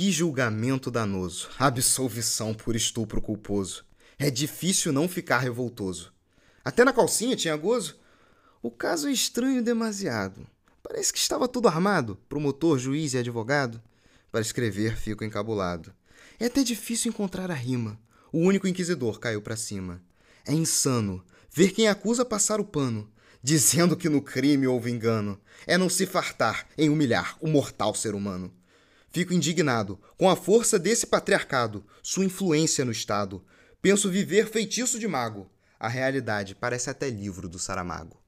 Que julgamento danoso, absolvição por estupro culposo. É difícil não ficar revoltoso. Até na calcinha tinha gozo. O caso é estranho demasiado. Parece que estava tudo armado, promotor, juiz e advogado. Para escrever, fico encabulado. É até difícil encontrar a rima. O único inquisidor caiu para cima. É insano ver quem acusa passar o pano, dizendo que no crime houve engano. É não se fartar em humilhar o mortal ser humano. Fico indignado com a força desse patriarcado, sua influência no Estado. Penso viver feitiço de mago. A realidade parece até livro do Saramago.